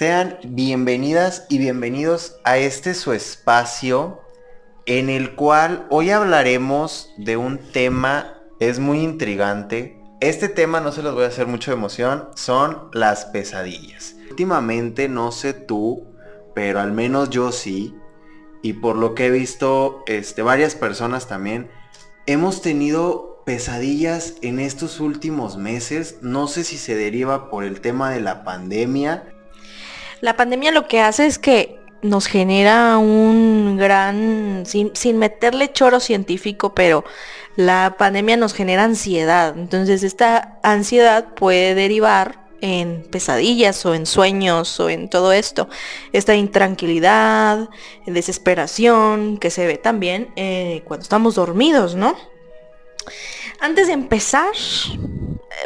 Sean bienvenidas y bienvenidos a este su espacio en el cual hoy hablaremos de un tema, es muy intrigante. Este tema no se los voy a hacer mucho de emoción, son las pesadillas. Últimamente, no sé tú, pero al menos yo sí, y por lo que he visto, este, varias personas también, hemos tenido pesadillas en estos últimos meses. No sé si se deriva por el tema de la pandemia. La pandemia lo que hace es que nos genera un gran, sin, sin, meterle choro científico, pero la pandemia nos genera ansiedad. Entonces esta ansiedad puede derivar en pesadillas o en sueños o en todo esto. Esta intranquilidad, desesperación que se ve también eh, cuando estamos dormidos, ¿no? Antes de empezar,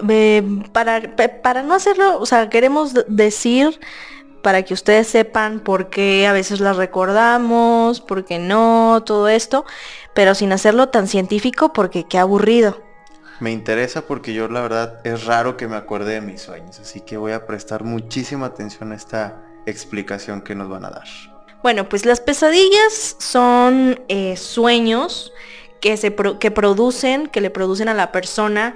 eh, para, para no hacerlo, o sea, queremos decir para que ustedes sepan por qué a veces las recordamos, por qué no, todo esto, pero sin hacerlo tan científico porque qué aburrido. Me interesa porque yo la verdad es raro que me acuerde de mis sueños, así que voy a prestar muchísima atención a esta explicación que nos van a dar. Bueno, pues las pesadillas son eh, sueños que, se que producen, que le producen a la persona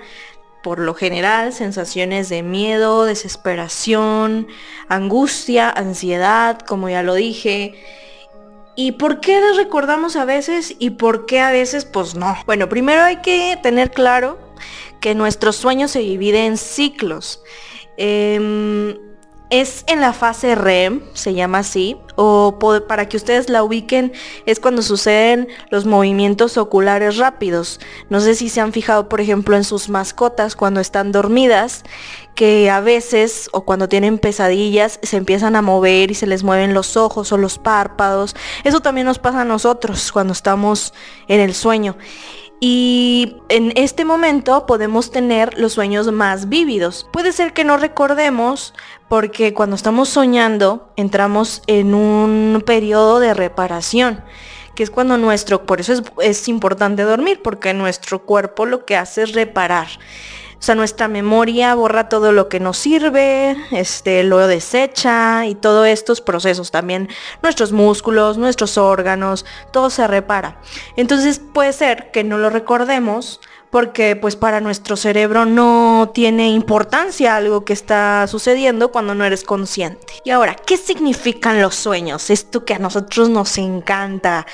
por lo general sensaciones de miedo, desesperación, angustia, ansiedad, como ya lo dije. ¿Y por qué les recordamos a veces y por qué a veces pues no? Bueno, primero hay que tener claro que nuestro sueño se divide en ciclos. Em, es en la fase REM, se llama así, o para que ustedes la ubiquen, es cuando suceden los movimientos oculares rápidos. No sé si se han fijado, por ejemplo, en sus mascotas cuando están dormidas, que a veces o cuando tienen pesadillas se empiezan a mover y se les mueven los ojos o los párpados. Eso también nos pasa a nosotros cuando estamos en el sueño. Y en este momento podemos tener los sueños más vívidos. Puede ser que no recordemos porque cuando estamos soñando entramos en un periodo de reparación que es cuando nuestro, por eso es, es importante dormir, porque nuestro cuerpo lo que hace es reparar. O sea, nuestra memoria borra todo lo que nos sirve, este, lo desecha y todos estos procesos también, nuestros músculos, nuestros órganos, todo se repara. Entonces puede ser que no lo recordemos porque pues para nuestro cerebro no tiene importancia algo que está sucediendo cuando no eres consciente. Y ahora, ¿qué significan los sueños? Esto que a nosotros nos encanta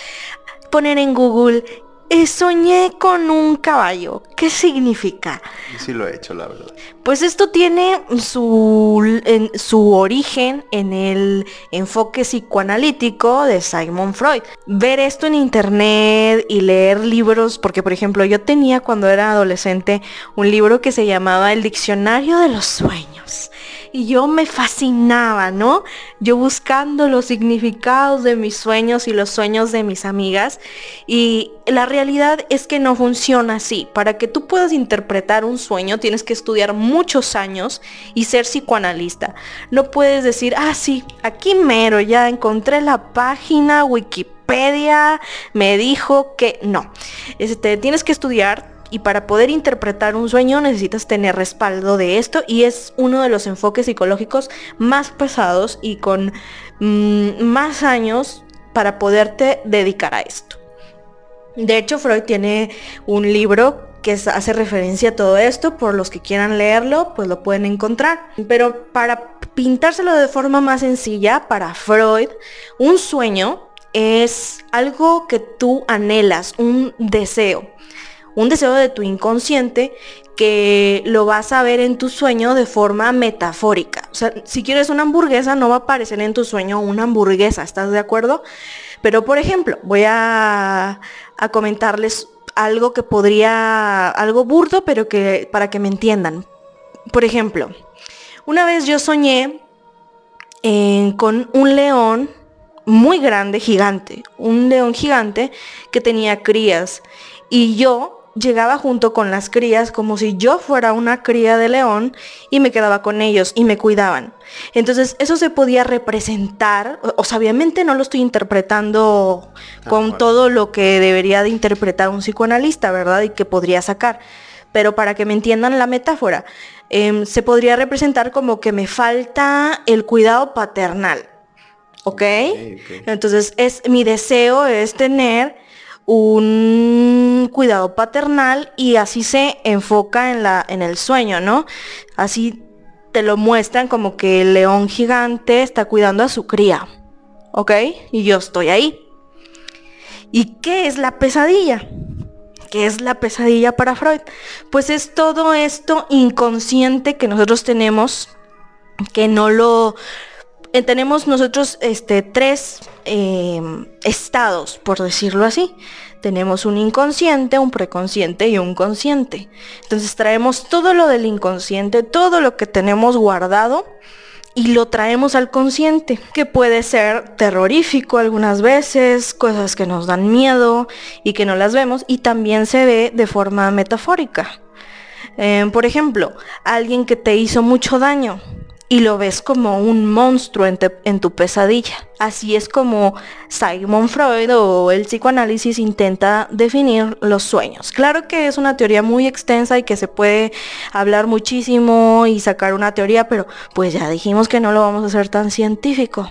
poner en Google eh, soñé con un caballo. ¿Qué significa? Sí lo he hecho, la verdad. Pues esto tiene su, su origen en el enfoque psicoanalítico de Simon Freud. Ver esto en internet y leer libros, porque por ejemplo yo tenía cuando era adolescente un libro que se llamaba El Diccionario de los Sueños y yo me fascinaba, ¿no? Yo buscando los significados de mis sueños y los sueños de mis amigas y la realidad es que no funciona así. Para que tú puedas interpretar un sueño tienes que estudiar muchos años y ser psicoanalista. No puedes decir, ah, sí, aquí mero, ya encontré la página Wikipedia, me dijo que no. Este, tienes que estudiar y para poder interpretar un sueño necesitas tener respaldo de esto y es uno de los enfoques psicológicos más pesados y con mm, más años para poderte dedicar a esto. De hecho, Freud tiene un libro que hace referencia a todo esto, por los que quieran leerlo, pues lo pueden encontrar. Pero para pintárselo de forma más sencilla, para Freud, un sueño es algo que tú anhelas, un deseo un deseo de tu inconsciente que lo vas a ver en tu sueño de forma metafórica. O sea, si quieres una hamburguesa, no va a aparecer en tu sueño una hamburguesa, ¿estás de acuerdo? Pero por ejemplo, voy a, a comentarles algo que podría, algo burdo, pero que para que me entiendan. Por ejemplo, una vez yo soñé eh, con un león muy grande, gigante, un león gigante que tenía crías y yo llegaba junto con las crías como si yo fuera una cría de león y me quedaba con ellos y me cuidaban. Entonces eso se podía representar, o, sea, obviamente no lo estoy interpretando con todo lo que debería de interpretar un psicoanalista, ¿verdad? Y que podría sacar. pero para que me entiendan la metáfora, em, se podría representar como que me falta el cuidado paternal. ¿Ok? Entonces, es, mi deseo es tener un cuidado paternal y así se enfoca en, la, en el sueño, ¿no? Así te lo muestran como que el león gigante está cuidando a su cría. ¿Ok? Y yo estoy ahí. ¿Y qué es la pesadilla? ¿Qué es la pesadilla para Freud? Pues es todo esto inconsciente que nosotros tenemos, que no lo... Eh, tenemos nosotros este, tres em, estados, por decirlo así. Tenemos un inconsciente, un preconsciente y un consciente. Entonces traemos todo lo del inconsciente, todo lo que tenemos guardado y lo traemos al consciente, que puede ser terrorífico algunas veces, cosas que nos dan miedo y que no las vemos, y también se ve de forma metafórica. Eh, por ejemplo, alguien que te hizo mucho daño, y lo ves como un monstruo en, tu pesadilla. Así es como Simon Freud o el psicoanálisis intenta definir los sueños. Claro que es una teoría muy extensa y que se puede hablar muchísimo y sacar una teoría, pero pues ya dijimos que no lo vamos a hacer tan científico.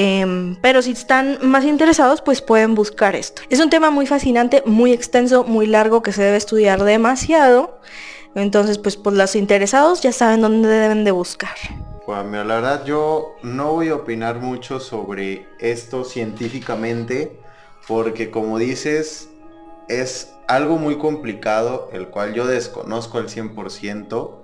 Em, pero si están más interesados, pues pueden buscar esto. Es un tema muy fascinante, muy extenso, muy largo que se debe estudiar demasiado. Entonces, pues, pues los interesados ya saben dónde deben de buscar. Pues la verdad yo no voy a opinar mucho sobre esto científicamente, porque como dices, es algo muy complicado, el cual yo desconozco al 100%,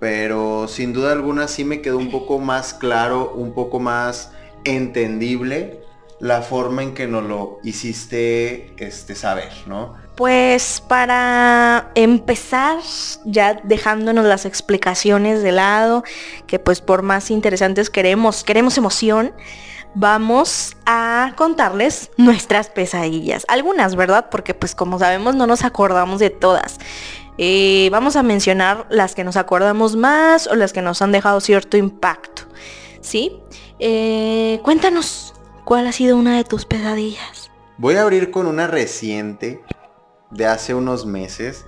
pero sin duda alguna sí me quedó un poco más claro, un poco más entendible la forma en que nos lo hiciste este, saber, ¿no? Pues para empezar, ya dejándonos las explicaciones de lado, que pues por más interesantes queremos, queremos emoción, vamos a contarles nuestras pesadillas. Algunas, ¿verdad? Porque pues como sabemos no nos acordamos de todas. Eh, vamos a mencionar las que nos acordamos más o las que nos han dejado cierto impacto. ¿Sí? Eh, cuéntanos, ¿cuál ha sido una de tus pesadillas? Voy a abrir con una reciente de hace unos meses.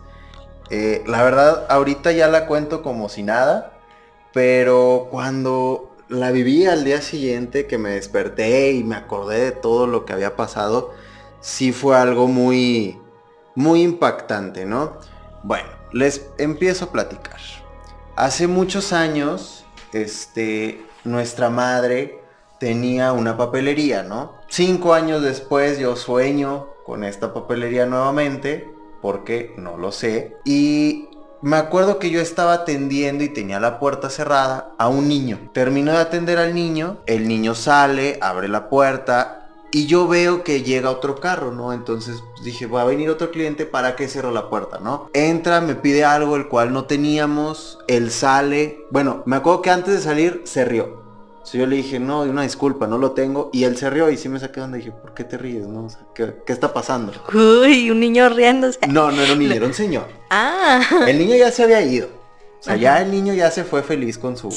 Eh, la verdad, ahorita ya la cuento como si nada, pero cuando la viví al día siguiente que me desperté y me acordé de todo lo que había pasado, sí fue algo muy, muy impactante, ¿no? Bueno, les empiezo a platicar. Hace muchos años, este, nuestra madre tenía una papelería, ¿no? Cinco años después yo sueño con esta papelería nuevamente, porque no lo sé. Y me acuerdo que yo estaba atendiendo y tenía la puerta cerrada a un niño. Termino de atender al niño, el niño sale, abre la puerta y yo veo que llega otro carro, ¿no? Entonces dije, va a venir otro cliente, ¿para qué cierro la puerta, no? Entra, me pide algo el cual no teníamos, él sale. Bueno, me acuerdo que antes de salir se rió yo le dije, no, una disculpa, no lo tengo. Y él se rió y sí me saqué donde dije, ¿por qué te ríes? No? ¿qué, está pasando? Uy, un niño riéndose. No, no era un niño, era un señor. Ah. El niño ya se había ido. O sea, ya el niño ya se fue feliz con su,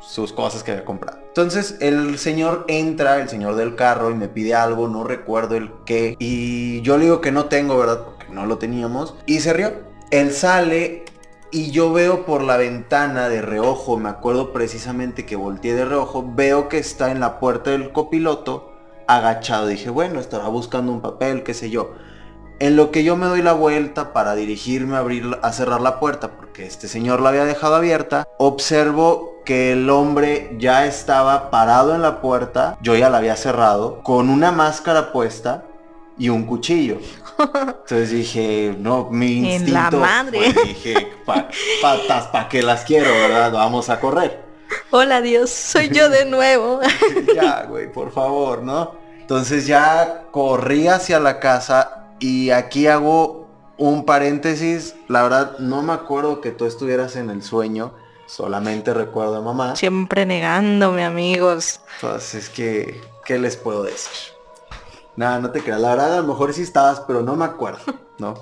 sus cosas que había comprado. Entonces el señor entra, el señor del carro, y me pide algo, no recuerdo el qué. Y yo le digo que no tengo, ¿verdad? Porque no lo teníamos. Y se rió. Él sale y yo veo por la ventana de reojo, me acuerdo precisamente que volteé de reojo, veo que está en la puerta del copiloto agachado. Dije, bueno, estará buscando un papel, qué sé yo. En lo que yo me doy la vuelta para dirigirme a, abrir, a cerrar la puerta, porque este señor la había dejado abierta, observo que el hombre ya estaba parado en la puerta, yo ya la había cerrado, con una máscara puesta y un cuchillo. Entonces dije, no, mi instinto. En la madre. dije, patas, ¿para qué las quiero, verdad? Vamos a correr. Hola Dios, soy yo de nuevo. ya, güey, por favor, ¿no? Entonces ya corrí hacia la casa y aquí hago un paréntesis. La verdad, no me acuerdo que tú estuvieras en el sueño. Solamente recuerdo a mamá. Siempre negándome, amigos. Entonces, ¿qué, ¿qué les puedo decir? Nada, no te creas. La verdad, a lo mejor sí estabas, pero no me acuerdo, ¿no?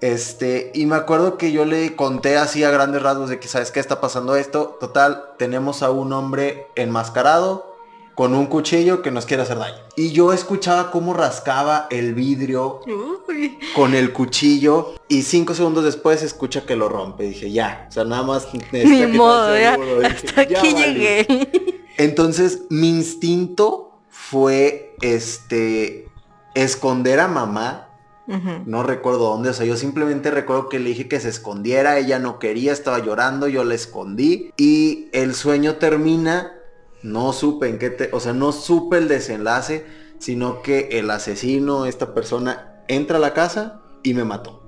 Este, y me acuerdo que yo le conté así a grandes rasgos de que, ¿sabes qué está pasando esto? Total, tenemos a un hombre enmascarado con un cuchillo que nos quiere hacer daño. Y yo escuchaba cómo rascaba el vidrio Uy. con el cuchillo y cinco segundos después escucha que lo rompe. Dije, ya, o sea, nada más... Ni necesita quitarse modo, ya, seguro. Dije, hasta "Ya aquí valí". llegué. Entonces, mi instinto fue, este, esconder a mamá. No recuerdo dónde, o sea, yo simplemente recuerdo que le dije que se escondiera, ella no quería, estaba llorando, yo la escondí y el sueño termina, no supe en qué, te- o sea, no supe el desenlace, sino que el asesino, esta persona, entra a la casa y me mató.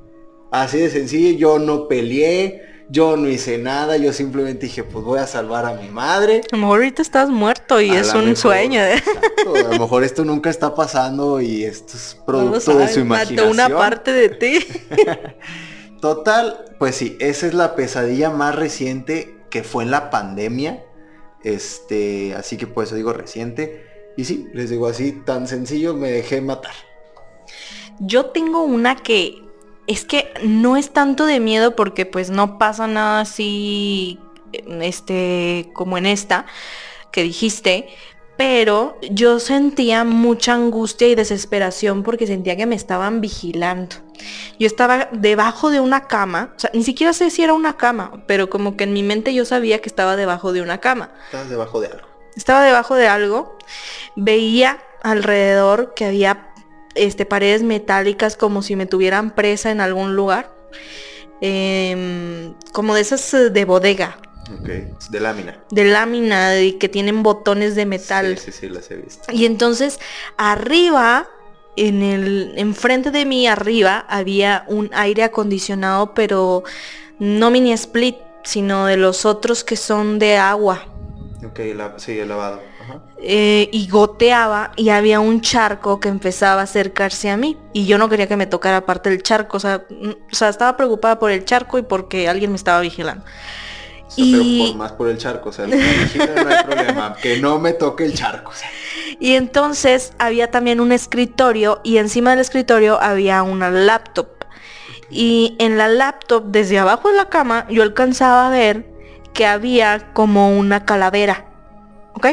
Así de sencillo, yo no peleé, yo no hice nada, yo simplemente dije, pues voy a salvar a mi madre. A lo mejor ahorita estás muerto y A es un mejor, sueño. ¿eh? exacto, a lo mejor esto nunca está pasando y esto es No producto de su imaginación. una parte de ti. Total, pues sí, esa es la pesadilla más reciente que fue en la pandemia. Este, así que por eso digo reciente. Y sí, les digo así, tan sencillo, me dejé matar. Yo tengo una que es que no es tanto de miedo porque pues no pasa nada así este como en esta que dijiste, pero yo sentía mucha angustia y desesperación porque sentía que me estaban vigilando. Yo estaba debajo de una cama, o sea, ni siquiera sé si era una cama, pero como que en mi mente yo sabía que estaba debajo de una cama. Estás debajo de algo. Estaba debajo de algo, veía alrededor que había este, paredes metálicas como si me tuvieran presa en algún lugar. Em, como de esas eh, de bodega, Ok, de lámina. de lámina y que tienen botones de metal. Sí, sí, sí, las he visto. Y entonces arriba, en el, enfrente de mí arriba, había un aire acondicionado, pero no mini split, sino de los otros que son de agua. Ok, la- sí, el lavado. Eh, y goteaba y había un charco que empezaba a acercarse a mí y yo no quería que me tocara parte del charco, o sea, o sea, estaba preocupada por el charco y porque alguien me estaba vigilando. O sea, Y- pero por más por el charco, o sea, el no hay problema, que no me toque el charco. o sea. Y entonces había también un escritorio y encima del escritorio había una laptop. Y en la laptop, desde abajo de la cama, yo alcanzaba a ver que había como una calavera. ¿Ok?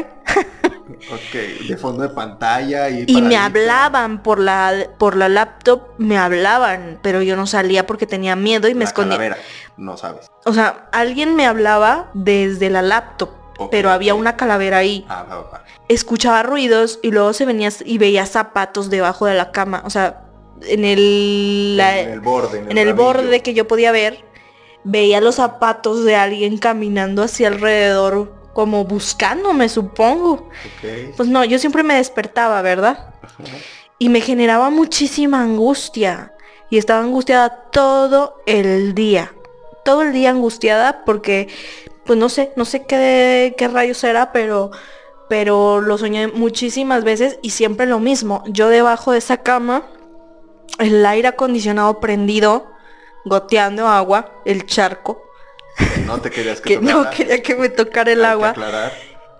Ok, de fondo de pantalla y... Y me hablaban por la, por la laptop, me hablaban, pero yo no salía porque tenía miedo y me escondía. calavera, no sabes. O sea, alguien me hablaba desde la laptop, pero había una calavera ahí. Ah, va, va. Escuchaba ruidos y luego se venía y veía zapatos debajo de la cama. O sea, en el, la- en el borde. en el borde que yo podía ver, veía los zapatos de alguien caminando hacia alrededor, como buscándome, supongo. Pues no, yo siempre me despertaba, ¿verdad? Y me generaba muchísima angustia. Y estaba angustiada todo el día. Todo el día angustiada porque, pues no sé, no sé qué, qué rayos era, pero, pero lo soñé muchísimas veces y siempre lo mismo. Yo debajo de esa cama, el aire acondicionado prendido, goteando agua, el charco, Que no te querías que, que no tocara. quería que me tocara el agua. aclarar.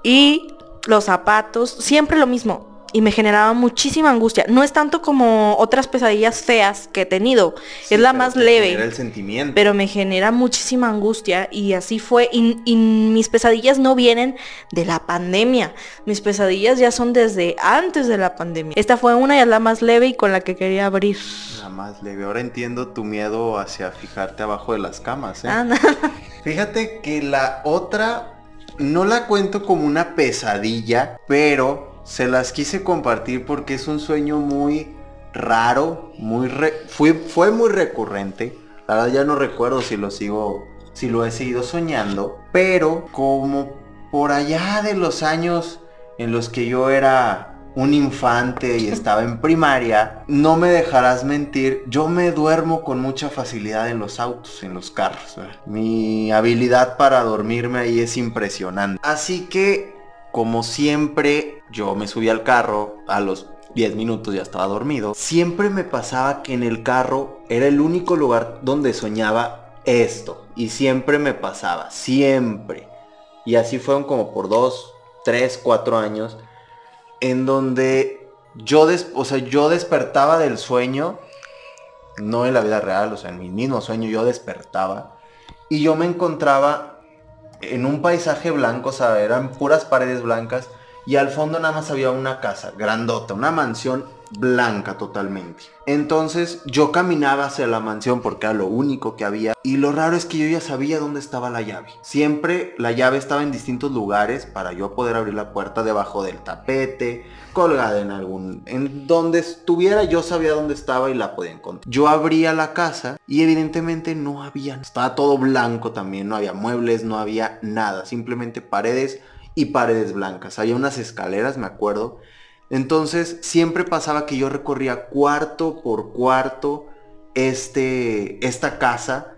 Y los zapatos, siempre lo mismo. Y me generaba muchísima angustia. No es tanto como otras pesadillas feas que he tenido. Sí, es la más leve. el sentimiento. Pero me genera muchísima angustia. Y así fue. Y, y mis pesadillas no vienen de la pandemia. Mis pesadillas ya son desde antes de la pandemia. Esta fue una y es la más leve y con la que quería abrir. Nada más leve. Ahora entiendo tu miedo hacia fijarte abajo de las camas, ¿eh? Ah, no. Fíjate que la otra no la cuento como una pesadilla, pero se las quise compartir porque es un sueño muy raro, muy re- fue, muy recurrente. La verdad ya no recuerdo si lo sigo, si lo he seguido soñando, pero como por allá de los años en los que yo era un infante y estaba en primaria, no me dejarás mentir, yo me duermo con mucha facilidad en los autos, en los carros. Mi habilidad para dormirme ahí es impresionante. Así que, como siempre, yo me subí al carro a los 10 minutos ya estaba dormido. Siempre me pasaba que en el carro era el único lugar donde soñaba esto. Y siempre me pasaba, siempre. Y así fueron como por dos, tres, cuatro años. En donde yo, des- o sea, yo despertaba del sueño. No en la vida real, o sea, en mi mismo sueño yo despertaba. Y yo me encontraba en un paisaje blanco, o sea, eran puras paredes blancas. Y al fondo nada más había una casa grandota, una mansión blanca totalmente. Entonces yo caminaba hacia la mansión porque era lo único que había y lo raro es que yo ya sabía dónde estaba la llave. Siempre la llave estaba en distintos lugares para yo poder abrir la puerta debajo del tapete, colgada en algún en donde estuviera yo sabía dónde estaba y la podía encontrar. Yo abría la casa y evidentemente no había, estaba todo blanco también, no había muebles, no había nada, simplemente paredes y paredes blancas. Había unas escaleras, me acuerdo, entonces siempre pasaba que yo recorría cuarto por cuarto este, esta casa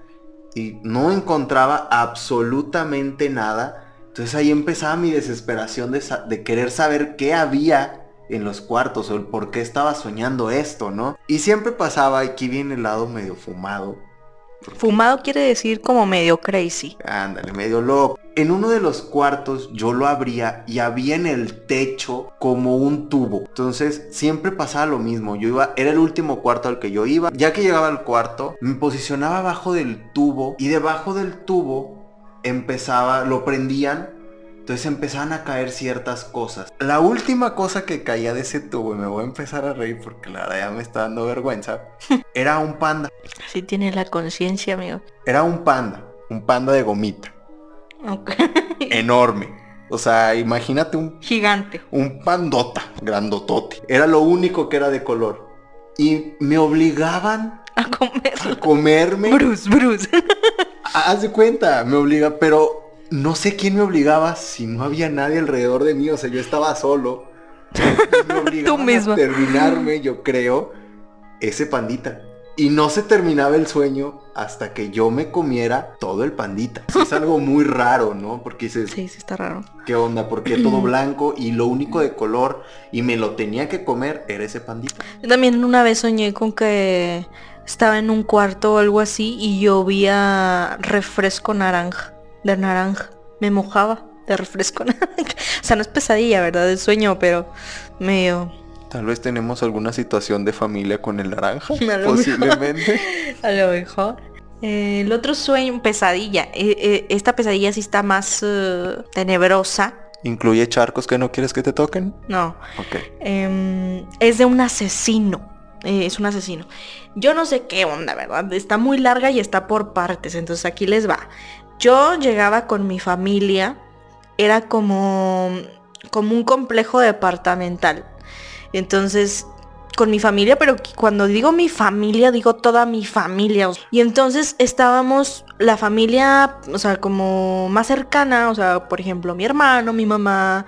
y no encontraba absolutamente nada. Entonces ahí empezaba mi desesperación de, de querer saber qué había en los cuartos o el por qué estaba soñando esto, ¿no? Y siempre pasaba, aquí viene el lado medio fumado, Fumado quiere decir como medio crazy. Ándale, medio loco. En uno de los cuartos yo lo abría y había en el techo como un tubo. Entonces siempre pasaba lo mismo. Yo iba, era el último cuarto al que yo iba. Ya que llegaba al cuarto, me posicionaba abajo del tubo y debajo del tubo empezaba, lo prendían entonces empezaban a caer ciertas cosas. La última cosa que caía de ese tubo, y me voy a empezar a reír porque la verdad ya me está dando vergüenza, era un panda. Así tiene la conciencia, amigo. Era un panda, un panda de gomita. Enorme. O sea, imagínate un... Gigante. Un pandota, grandotote. Era lo único que era de color. Y me obligaban a comerlo. A comerme. Bruce, Bruce. Haz de cuenta, me obliga, pero no sé quién me obligaba si no había nadie alrededor de mí, o sea, yo estaba solo. Me Tú mismo. a terminarme, yo creo, ese pandita. Y no se terminaba el sueño hasta que yo me comiera todo el pandita. es algo muy raro, ¿no? Porque dices... Sí, sí está raro. ¿Qué onda? Porque todo blanco y lo único de color y me lo tenía que comer era ese pandita. Yo también una vez soñé con que estaba en un cuarto o algo así y llovía refresco naranja de naranja. Me mojaba de refresco naranja. O sea, no es pesadilla, ¿verdad? Es sueño, pero medio... Tal vez tenemos alguna situación de familia con el naranja. posiblemente. a lo mejor. Eh, el otro sueño, pesadilla. Eh, eh, esta pesadilla sí está más tenebrosa. ¿Incluye charcos que no quieres que te toquen? No. Ok. Em, es de un asesino. es un asesino. Yo no sé qué onda, ¿verdad? Está muy larga y está por partes. Entonces aquí les va. Yo llegaba con mi familia, era como, como un complejo departamental. Entonces, con mi familia, pero cuando digo mi familia, digo toda mi familia. Y entonces estábamos la familia, o sea, como más cercana, o sea, por ejemplo, mi hermano, mi mamá,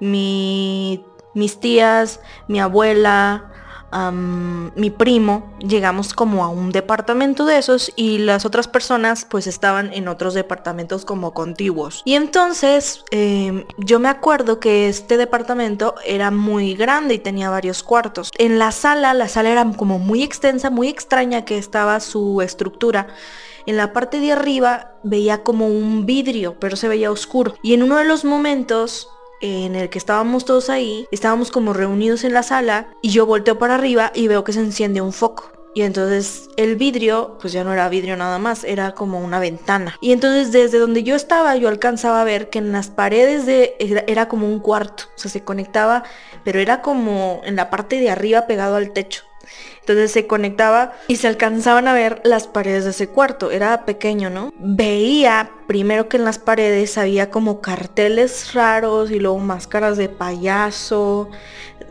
mi, mis tías, mi abuela, mi primo, llegamos como a un departamento de esos y las otras personas pues estaban en otros departamentos como contiguos. Y entonces em, yo me acuerdo que este departamento era muy grande y tenía varios cuartos. En la sala, la sala era como muy extensa, muy extraña que estaba su estructura. En la parte de arriba veía como un vidrio, pero se veía oscuro. Y en uno de los momentos en el que estábamos todos ahí, estábamos como reunidos en la sala y yo volteo para arriba y veo que se enciende un foco. Y entonces el vidrio, pues ya no era vidrio nada más, era como una ventana. Y entonces desde donde yo estaba yo alcanzaba a ver que en las paredes de era, como un cuarto, o sea, se conectaba, pero era como en la parte de arriba pegado al techo. Entonces se conectaba y se alcanzaban a ver las paredes de ese cuarto. Era pequeño, ¿no? Veía primero que en las paredes había como carteles raros y luego máscaras de payaso.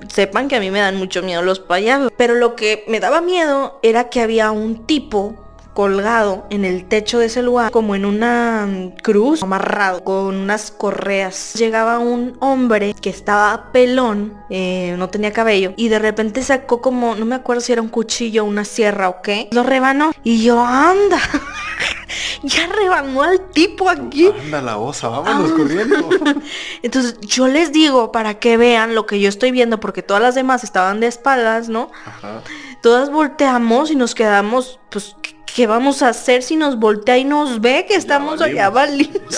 Sepan que a mí me dan mucho miedo los payasos. Pero lo que me daba miedo era que había un tipo colgado en el techo de ese lugar, como en una cruz, amarrado con unas correas. Llegaba un hombre que estaba pelón, eh, no tenía cabello, y de repente sacó como, no me acuerdo si era un cuchillo, una sierra o qué, lo rebanó. Y yo, anda, ya rebanó al tipo aquí. Anda la osa, vámonos corriendo. Entonces yo les digo para que vean lo que yo estoy viendo, porque todas las demás estaban de espaldas, ¿no? Ajá. Todas volteamos y nos quedamos, pues, ¿qué vamos a hacer si nos voltea y nos ve que estamos allá valimos?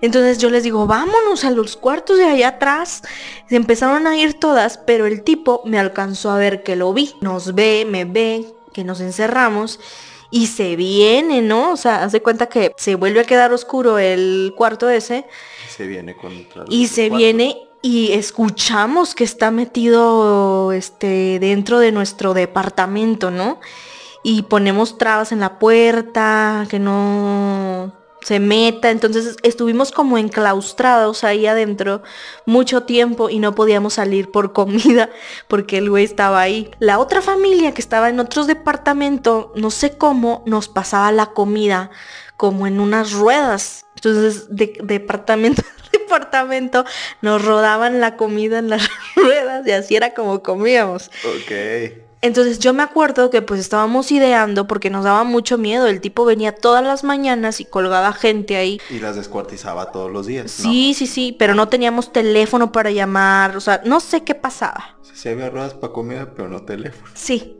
Entonces yo les digo, vámonos a los cuartos de allá atrás. Se empezaron a ir todas, pero el tipo me alcanzó a ver que lo vi. Nos ve, me ve, que nos encerramos y se viene, ¿no? O sea, hace cuenta que se vuelve a quedar oscuro el cuarto ese. Se viene contra Y se viene y escuchamos que está metido este dentro de nuestro departamento, ¿no? Y ponemos trabas en la puerta, que no se meta. Entonces estuvimos como enclaustrados ahí adentro mucho tiempo y no podíamos salir por comida porque el güey estaba ahí. La otra familia que estaba en otro departamento, no sé cómo, nos pasaba la comida como en unas ruedas. Entonces, de departamento departamento, nos rodaban la comida en las ruedas y así era como comíamos. Ok. Entonces yo me acuerdo que pues estábamos ideando porque nos daba mucho miedo. El tipo venía todas las mañanas y colgaba gente ahí. Y las descuartizaba todos los días. Sí, sí, sí, pero no teníamos teléfono para llamar. O sea, no sé qué pasaba. Sí había ruedas para comida, pero no teléfono. Sí.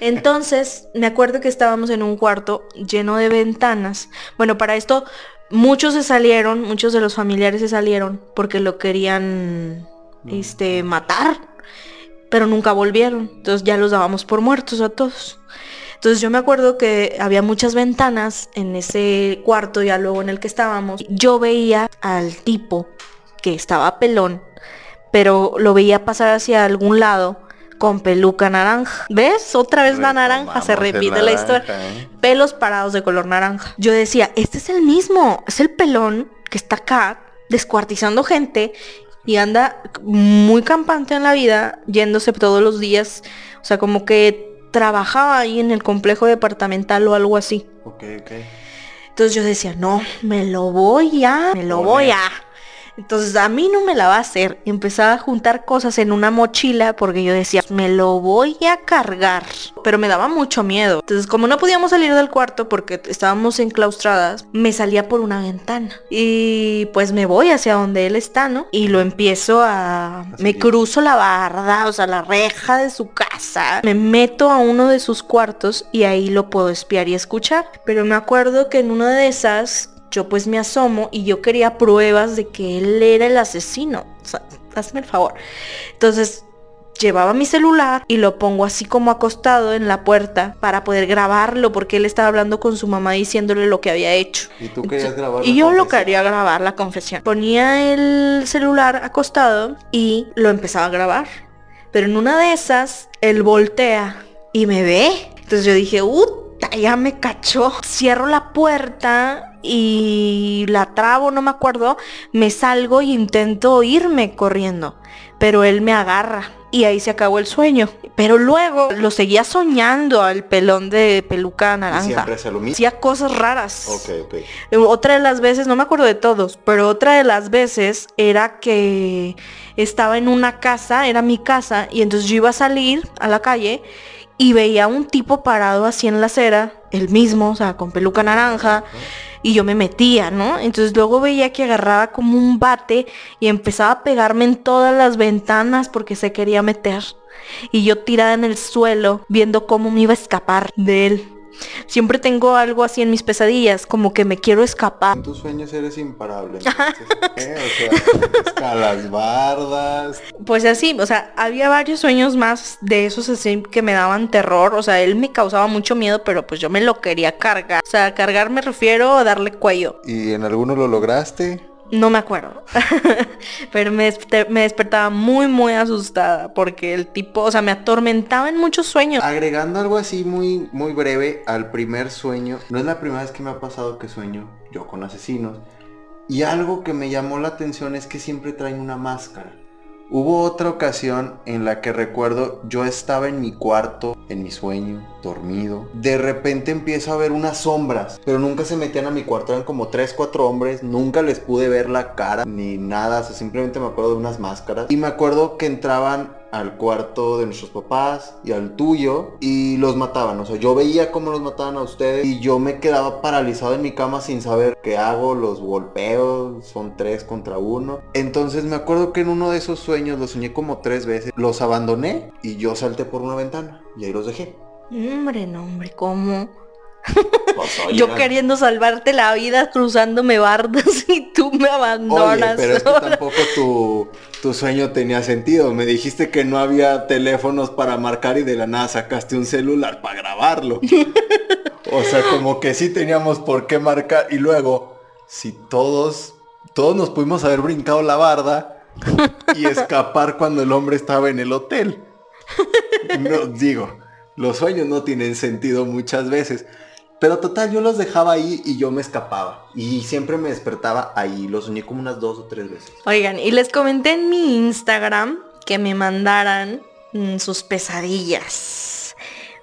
Entonces, me acuerdo que estábamos en un cuarto lleno de ventanas. Bueno, para esto muchos se salieron, muchos de los familiares se salieron porque lo querían este matar pero nunca volvieron. Entonces ya los dábamos por muertos a todos. Entonces yo me acuerdo que había muchas ventanas en ese cuarto ya luego en el que estábamos. Yo veía al tipo que estaba pelón, pero lo veía pasar hacia algún lado con peluca naranja. ¿Ves? Otra vez la naranja, se repite la historia. ¿eh? Pelos parados de color naranja. Yo decía, este es el mismo, es el pelón que está acá descuartizando gente y anda muy campante en la vida, yéndose todos los días, o sea, como que trabajaba ahí en el complejo departamental o algo así. Ok, ok. Entonces yo decía, no, me lo voy a, me lo voy a. Entonces a mí no me la va a hacer. Empezaba a juntar cosas en una mochila porque yo decía, me lo voy a cargar. Pero me daba mucho miedo. Entonces como no podíamos salir del cuarto porque estábamos enclaustradas, me salía por una ventana. Y pues me voy hacia donde él está, ¿no? Y lo empiezo a... Me cruzo la barda, o sea, la reja de su casa. Me meto a uno de sus cuartos y ahí lo puedo espiar y escuchar. Pero me acuerdo que en una de esas yo pues me asomo y yo quería pruebas de que él era el asesino. O sea, hazme el favor. Entonces llevaba mi celular y lo pongo así como acostado en la puerta para poder grabarlo porque él estaba hablando con su mamá diciéndole lo que había hecho. ¿Y tú querías grabar? Y yo lo quería grabar la confesión. Ponía el celular acostado y lo empezaba a grabar. Pero en una de esas, él voltea y me ve. Entonces yo dije, ¡uh! Ya me cachó. Cierro la puerta y la trabo, no me acuerdo, me salgo y intento irme corriendo, pero él me agarra y ahí se acabó el sueño. Pero luego lo seguía soñando al pelón de peluca naranja. siempre hacía lo mismo. Hacía cosas raras. Ok, ok. Otra de las veces, no me acuerdo de todos, pero otra de las veces era que estaba en una casa, era mi casa, y entonces yo iba a salir a la calle y veía un tipo parado así en la acera, el mismo, o sea, con peluca naranja y yo me metía, ¿no? Entonces luego veía que agarraba como un bate y empezaba a pegarme en todas las ventanas porque se quería meter. Y yo tirada en el suelo viendo cómo me iba a escapar de él. Siempre tengo algo así en mis pesadillas, como que me quiero escapar. En tus sueños eres imparable. ¿eh? O sea, escalas bardas. Pues así, o sea, había varios sueños más de esos así que me daban terror. O sea, él me causaba mucho miedo, pero pues yo me lo quería cargar. O sea, cargar me refiero a darle cuello. ¿Y en alguno lo lograste? No me acuerdo. Pero me, me, despertaba muy, muy asustada porque el tipo, o sea, me atormentaba en muchos sueños. Agregando algo así muy, muy breve al primer sueño. No es la primera vez que me ha pasado que sueño yo con asesinos. Y algo que me llamó la atención es que siempre traen una máscara. Hubo otra ocasión en la que recuerdo yo estaba en mi cuarto, en mi sueño, dormido. De repente empiezo a ver unas sombras, pero nunca se metían a mi cuarto, eran como 3, 4 hombres, nunca les pude ver la cara ni nada, simplemente me acuerdo de unas máscaras. Y me acuerdo que entraban al cuarto de nuestros papás y al tuyo y los mataban. O sea, yo veía cómo los mataban a ustedes y yo me quedaba paralizado en mi cama sin saber qué hago, los golpeo, son tres contra uno. Entonces me acuerdo que en uno de esos sueños los soñé como tres veces, los abandoné y yo salté por una ventana y ahí los dejé. Hombre, no, hombre, ¿cómo? Yo queriendo salvarte la vida cruzándome bardas y tú me abandonas. pero es que tampoco tu, tu, sueño tenía sentido. Me dijiste que no había teléfonos para marcar y de la nada sacaste un celular para grabarlo. o sea, como que sí teníamos por qué marcar. Y luego, si todos, todos nos pudimos haber brincado la barda, y escapar cuando el hombre estaba en el hotel. No, digo, los sueños no tienen sentido muchas veces. Pero total, yo los dejaba ahí y yo me escapaba. Y siempre me despertaba ahí. Los soñé como unas dos o tres veces. Oigan, y les comenté en mi Instagram que me mandaran mm, sus pesadillas.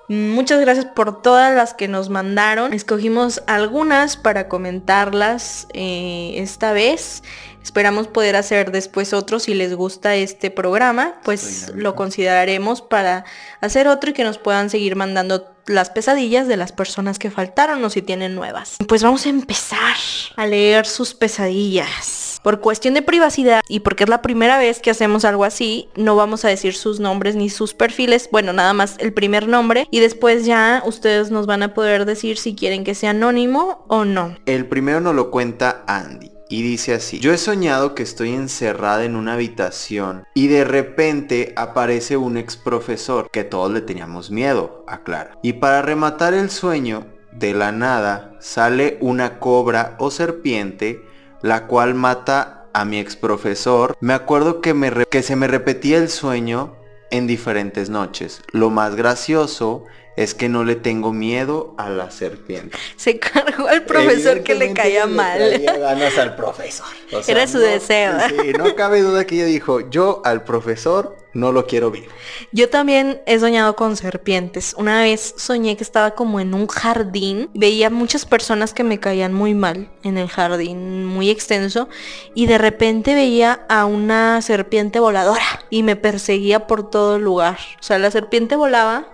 Muchas gracias por todas las que nos mandaron. Escogimos algunas para comentarlas eh, esta vez. Esperamos poder hacer después otro si les gusta este programa, pues lo consideraremos para hacer otro y que nos puedan seguir mandando las pesadillas de las personas que faltaron o si tienen nuevas. Pues vamos a empezar a leer sus pesadillas. Por cuestión de privacidad y porque es la primera vez que hacemos algo así, no vamos a decir sus nombres ni sus perfiles, bueno, nada más el primer nombre y después ya ustedes nos van a poder decir si quieren que sea anónimo o no. El primero nos lo cuenta Andy y dice así, yo he soñado que estoy encerrada en una habitación y de repente aparece un ex profesor que todos le teníamos miedo, aclara. Y para rematar el sueño, de la nada sale una cobra o serpiente, la cual mata a mi ex profesor. Me acuerdo que, me que se me repetía el sueño en diferentes noches. Lo más gracioso es que no le tengo miedo a la serpiente. Se cargó al profesor que le caía mal. ganas al profesor. Era su deseo. Sí, no cabe duda que ella dijo, yo al profesor no lo quiero ver. Yo también he soñado con serpientes. Una vez soñé que estaba como en un jardín. Veía muchas personas que me caían muy mal en el jardín, muy extenso. Y de repente veía a una serpiente voladora y me perseguía por todo el lugar. O sea, la serpiente volaba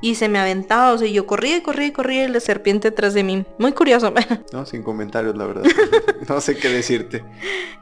y se me aventaba, o sea, yo corría y corría y corría y la serpiente tras de mí. Muy curioso. No, sin comentarios, la verdad. no sé qué decirte.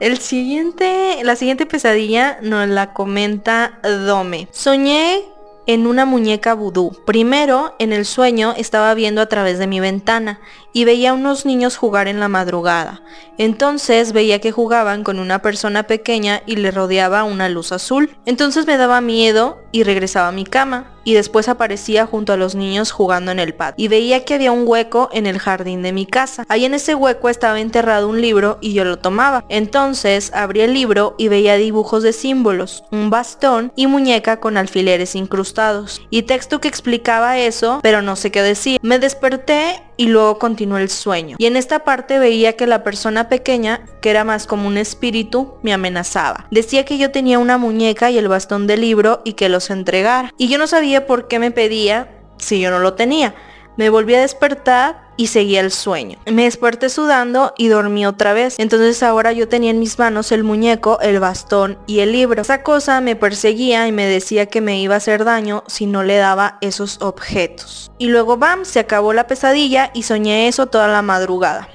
El siguiente, la siguiente pesadilla nos la comenta Dome. Soñé en una muñeca vudú. Primero, en el sueño estaba viendo a través de mi ventana y veía a unos niños jugar en la madrugada. Entonces veía que jugaban con una persona pequeña y le rodeaba una luz azul. Entonces me daba miedo y regresaba a mi cama y después aparecía junto a los niños jugando en el patio. Y veía que había un hueco en el jardín de mi casa. Ahí en ese hueco estaba enterrado un libro y yo lo tomaba. Entonces abrí el libro y veía dibujos de símbolos, un bastón y muñeca con alfileres incrustados. Y texto que explicaba eso, pero no sé qué decir. Me desperté y luego continuó el sueño. Y en esta parte veía que la persona pequeña, que era más como un espíritu, me amenazaba. Decía que yo tenía una muñeca y el bastón de libro y que los entregara. Y yo no sabía por qué me pedía si yo no lo tenía. Me volví a despertar y seguía el sueño. Me desperté sudando y dormí otra vez. Entonces ahora yo tenía en mis manos el muñeco, el bastón y el libro. Esa cosa me perseguía y me decía que me iba a hacer daño si no le daba esos objetos. Y luego bam, se acabó la pesadilla y soñé eso toda la madrugada.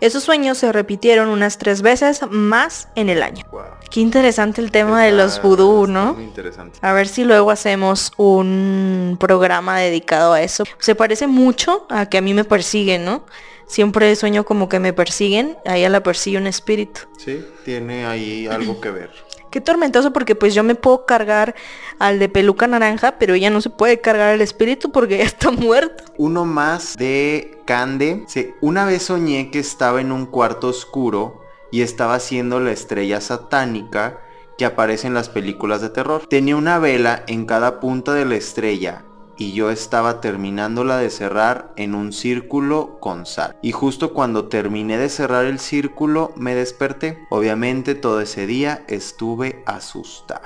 Esos sueños se repitieron unas tres veces más en el año. Qué interesante el tema de los vudú, ¿no? Muy interesante. A ver si luego hacemos un programa dedicado a eso. Se parece mucho a que a mí me persiguen, ¿no? Siempre sueño como que me persiguen, a ella la persigue un espíritu. Sí, tiene ahí algo que ver. Qué tormentoso porque pues yo me puedo cargar al de peluca naranja, pero ella no se puede cargar al espíritu porque ya está muerto. Uno más de Cande. Sí, una vez soñé que estaba en un cuarto oscuro y estaba haciendo la estrella satánica que aparece en las películas de terror. Tenía una vela en cada punta de la estrella y yo estaba terminándola de cerrar en un círculo con sal. Y justo cuando terminé de cerrar el círculo me desperté. Obviamente todo ese día estuve asustada.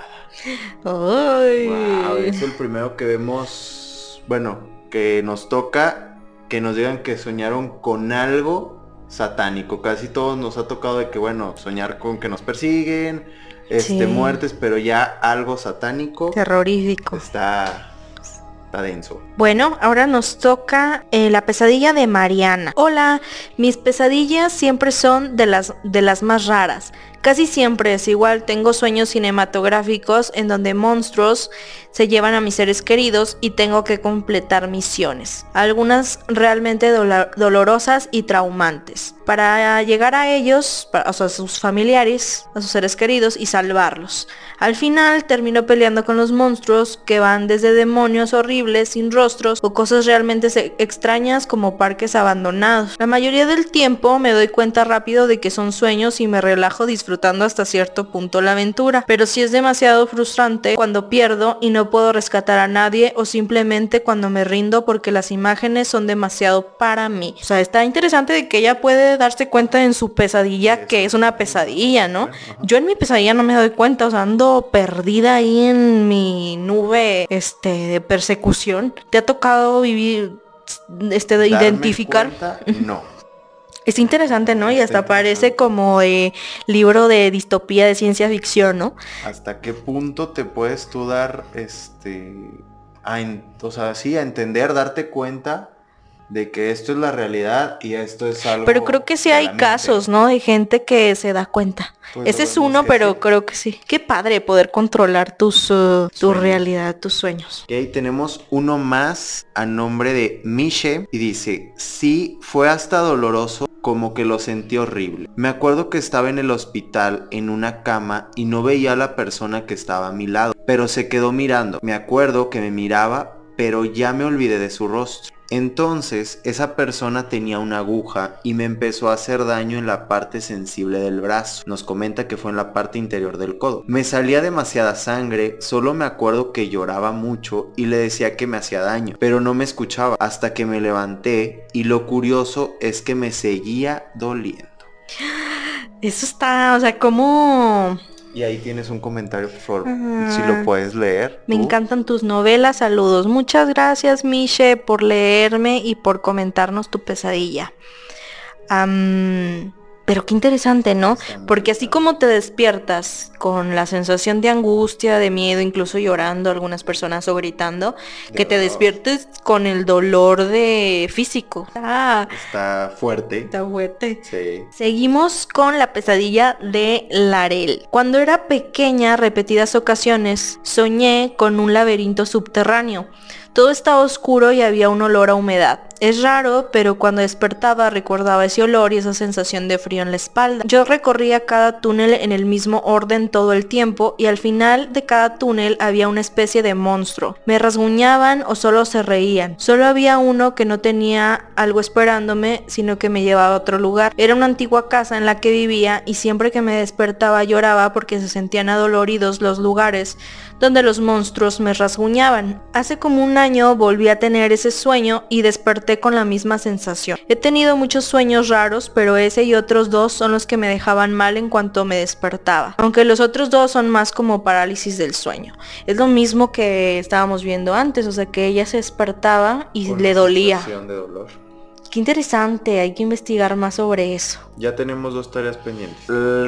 Ay. Wow, es el primero que vemos, bueno, que nos toca que nos digan que soñaron con algo satánico. Casi todos nos ha tocado de que, bueno, soñar con que nos persiguen, este, Sí. muertes, pero ya algo satánico Terrorífico. está, está denso. Bueno, ahora nos toca eh, la pesadilla de Mariana. Hola, mis pesadillas siempre son de las, de las más raras. Casi siempre es igual, tengo sueños cinematográficos en donde monstruos se llevan a mis seres queridos y tengo que completar misiones. Algunas realmente dolorosas y traumantes. Para llegar a ellos, pa- o sea, a sus familiares, a sus seres queridos y salvarlos. Al final termino peleando con los monstruos que van desde demonios horribles sin rostros o cosas realmente extrañas como parques abandonados. La mayoría del tiempo me doy cuenta rápido de que son sueños y me relajo disfrutando disfrutando hasta cierto punto la aventura, pero sí es demasiado frustrante cuando pierdo y no puedo rescatar a nadie o simplemente cuando me rindo porque las imágenes son demasiado para mí. O sea, está interesante de que ella puede darse cuenta en su pesadilla que es una pesadilla, ¿no? Yo en mi pesadilla no me doy cuenta, o sea, ando perdida ahí en mi nube este de persecución. ¿Te ha tocado vivir este de Darme identificar? cuenta, no. Es interesante, ¿no? Y hasta parece interesante. como eh, libro de distopía de ciencia ficción, ¿no? ¿Hasta qué punto te puedes tú dar, este, a o sea, sí, a entender, darte cuenta de que esto es la realidad y esto es algo... Pero creo que sí hay mente? casos, ¿no? De gente que se da cuenta. Pues Ese es uno, pero sí. creo que sí. Qué padre poder controlar tus, uh, tu realidad, tus sueños. Ok, tenemos uno más a nombre de Miche y dice, sí, fue hasta doloroso como que lo sentí horrible. Me acuerdo que estaba en el hospital en una cama y no veía a la persona que estaba a mi lado, pero se quedó mirando. Me acuerdo que me miraba, pero ya me olvidé de su rostro. Entonces, esa persona tenía una aguja y me empezó a hacer daño en la parte sensible del brazo. Nos comenta que fue en la parte interior del codo. Me salía demasiada sangre, solo me acuerdo que lloraba mucho y le decía que me hacía daño, pero no me escuchaba hasta que me levanté y lo curioso es que me seguía doliendo. Eso está, o sea, como... Y ahí tienes un comentario, por favor, si lo puedes leer. Me tú. encantan tus novelas, saludos. Muchas gracias, Miche, por leerme y por comentarnos tu pesadilla. Pero qué interesante, ¿no? Porque así como te despiertas con la sensación de angustia, de miedo, incluso llorando algunas personas o gritando, De que te despiertes con el dolor de físico. Ah, Está fuerte. está fuerte. Sí. Seguimos con la pesadilla de Larel. Cuando era pequeña, repetidas ocasiones, soñé con un laberinto subterráneo. Todo estaba oscuro y había un olor a humedad. Es raro, pero cuando despertaba recordaba ese olor y esa sensación de frío en la espalda. Yo recorría cada túnel en el mismo orden todo el tiempo y al final de cada túnel había una especie de monstruo. Me rasguñaban o solo se reían. Solo había uno que no tenía algo esperándome, sino que me llevaba a otro lugar. Era una antigua casa en la que vivía y siempre que me despertaba lloraba porque se sentían adoloridos los lugares donde los monstruos me rasguñaban. Hace como un año volví a tener ese sueño y desperté con la misma sensación. He tenido muchos sueños raros, pero ese y otros dos son los que me dejaban mal en cuanto me despertaba. Aunque los otros dos son más como parálisis del sueño. Es lo mismo que estábamos viendo antes, o sea que ella se despertaba y le dolía. sensación de dolor. Qué interesante, hay que investigar más sobre eso. Ya tenemos dos tareas pendientes.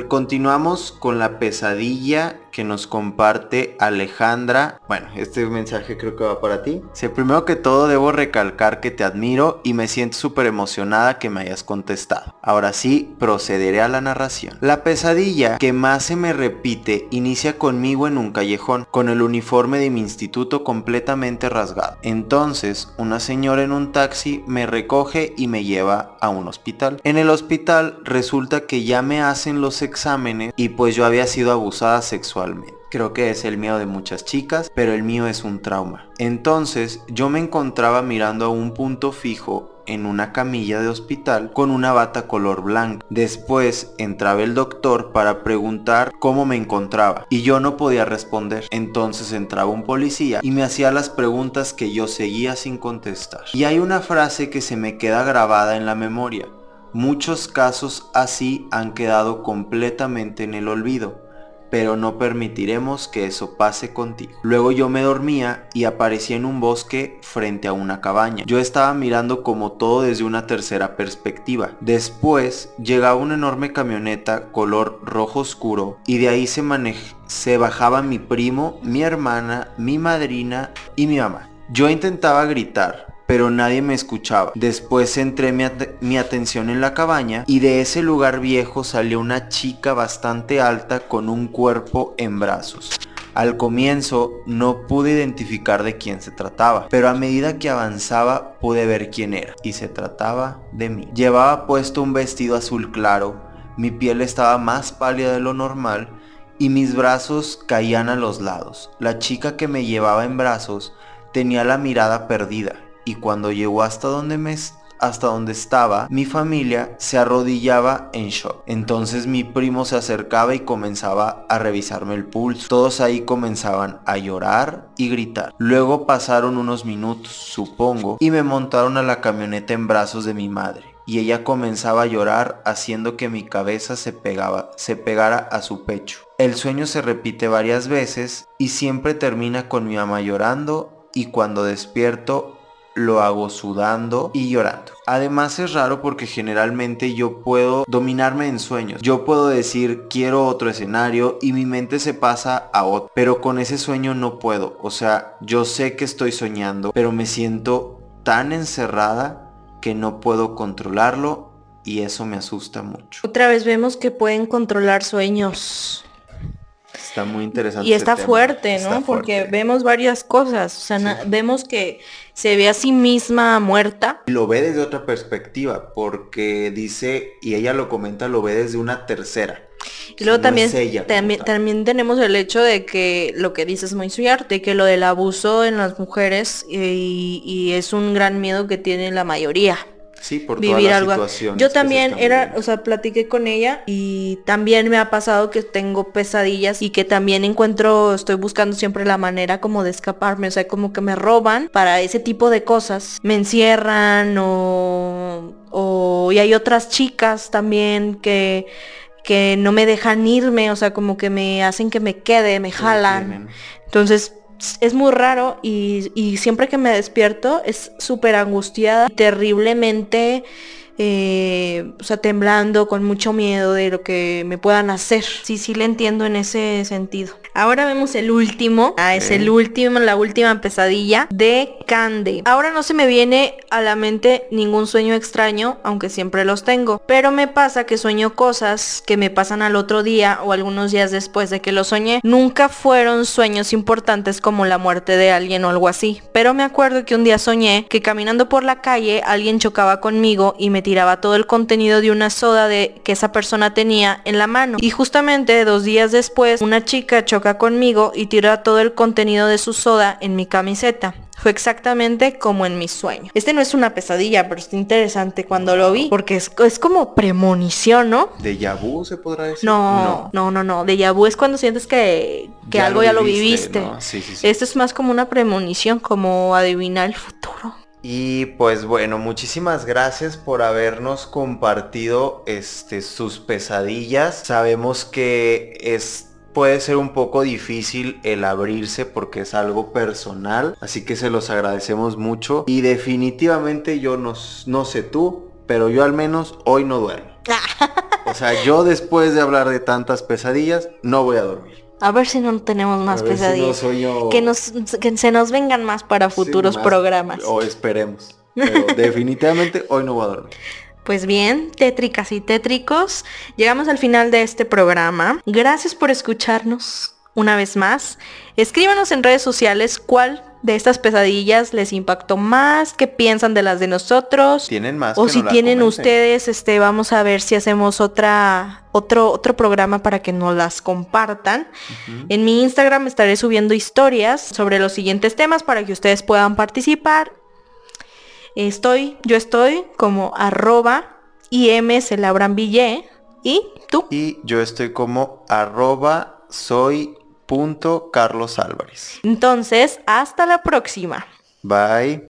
Continuamos con la pesadilla que nos comparte Alejandra. Bueno, este mensaje creo que va para ti. Dice, primero que todo debo recalcar que te admiro y me siento súper emocionada que me hayas contestado. Ahora sí, procederé a la narración. La pesadilla que más se me repite inicia conmigo en un callejón, con el uniforme de mi instituto completamente rasgado. Entonces, una señora en un taxi me recoge y me lleva a un hospital. En el hospital resulta que ya me hacen los exámenes y pues yo había sido abusada sexualmente. Creo que es el miedo de muchas chicas, pero el mío es un trauma. Entonces yo me encontraba mirando a un punto fijo en una camilla de hospital con una bata color blanco. Después entraba el doctor para preguntar cómo me encontraba y yo no podía responder. Entonces entraba un policía y me hacía las preguntas que yo seguía sin contestar. Y hay una frase que se me queda grabada en la memoria. Muchos casos así han quedado completamente en el olvido pero no permitiremos que eso pase contigo. Luego yo me dormía y aparecí en un bosque frente a una cabaña. Yo estaba mirando como todo desde una tercera perspectiva. Después llegaba una enorme camioneta color rojo oscuro y de ahí se manej- se bajaba mi primo, mi hermana, mi madrina y mi mamá. Yo intentaba gritar, pero nadie me escuchaba. Después centré mi, mi atención en la cabaña y de ese lugar viejo salió una chica bastante alta con un cuerpo en brazos. Al comienzo no pude identificar de quién se trataba, pero a medida que avanzaba pude ver quién era y se trataba de mí. Llevaba puesto un vestido azul claro, mi piel estaba más pálida de lo normal y mis brazos caían a los lados. La chica que me llevaba en brazos tenía la mirada perdida y cuando llegó hasta donde estaba, mi familia se arrodillaba en shock. Entonces mi primo se acercaba y comenzaba a revisarme el pulso. Todos ahí comenzaban a llorar y gritar. Luego pasaron unos minutos, supongo, y me montaron a la camioneta en brazos de mi madre y ella comenzaba a llorar haciendo que mi cabeza se se pegara a su pecho. El sueño se repite varias veces y siempre termina con mi mamá llorando y cuando despierto lo hago sudando y llorando. Además es raro porque generalmente yo puedo dominarme en sueños. Yo puedo decir quiero otro escenario y mi mente se pasa a otro. Pero con ese sueño no puedo. O sea, yo sé que estoy soñando, pero me siento tan encerrada que no puedo controlarlo y eso me asusta mucho. Otra vez vemos que pueden controlar sueños. Está muy interesante. Y está fuerte, ¿no? Porque vemos varias cosas. O sea, vemos que se ve a sí misma muerta. Lo ve desde otra perspectiva, porque dice, y ella lo comenta, lo ve desde una tercera. Y luego también, también, también, tenemos el hecho de que lo que dices es muy cierto, que lo del abuso en las mujeres y, y es un gran miedo que tiene la mayoría. Sí, por vivir algo. Yo también era, o sea, platiqué con ella y también me ha pasado que tengo pesadillas y que también encuentro, estoy buscando siempre la manera como de escaparme, o sea, como que me roban para ese tipo de cosas, me encierran o, o y hay otras chicas también que que no me dejan irme, o sea, como que me hacen que me quede, me jalan. Entonces, es muy raro y, siempre que me despierto es súper angustiada, terriblemente, eh, o sea, temblando, con mucho miedo de lo que me puedan hacer. Sí, sí le entiendo en ese sentido. Ahora vemos el último. Ah, es el último, la última pesadilla de Cande. Ahora no se me viene a la mente ningún sueño extraño, aunque siempre los tengo. Pero me pasa que sueño cosas que me pasan al otro día o algunos días después de que lo soñé. Nunca fueron sueños importantes como la muerte de alguien o algo así. Pero me acuerdo que un día soñé que caminando por la calle alguien chocaba conmigo y me tiraba todo el contenido de una soda de que esa persona tenía en la mano. Y justamente dos días después una chica chocó conmigo y tira todo el contenido de su soda en mi camiseta. Fue exactamente como en mi sueño. Este no es una pesadilla, pero está interesante cuando lo vi, porque es, como premonición, ¿no? ¿De vu se podrá decir? No, no, no, no. De vu es cuando sientes que, algo ya lo viviste. Esto es más como una premonición, como adivinar el futuro. Y pues bueno, muchísimas gracias por habernos compartido este sus pesadillas. Sabemos que es puede ser un poco difícil el abrirse porque es algo personal, así que se los agradecemos mucho y definitivamente yo no, no sé tú, pero yo al menos hoy no duermo. o sea, yo después de hablar de tantas pesadillas, no voy a dormir. A ver si no tenemos más pesadillas. Que, nos, que se nos vengan más para futuros programas. O esperemos. Pero definitivamente hoy no voy a dormir. Pues bien, tétricas y tétricos, llegamos al final de este programa. Gracias por escucharnos una vez más. Escríbanos en redes sociales cuál de estas pesadillas les impactó más, qué piensan de las de nosotros. Tienen más. O si tienen ustedes, este, vamos a ver si hacemos otra, otro, otro programa para que nos las compartan. En mi Instagram estaré subiendo historias sobre los siguientes temas para que ustedes puedan participar Estoy, yo estoy como arroba IM Villé. ¿Y tú? Y yo estoy como arroba soy punto Carlos Álvarez. Entonces, hasta la próxima. Bye.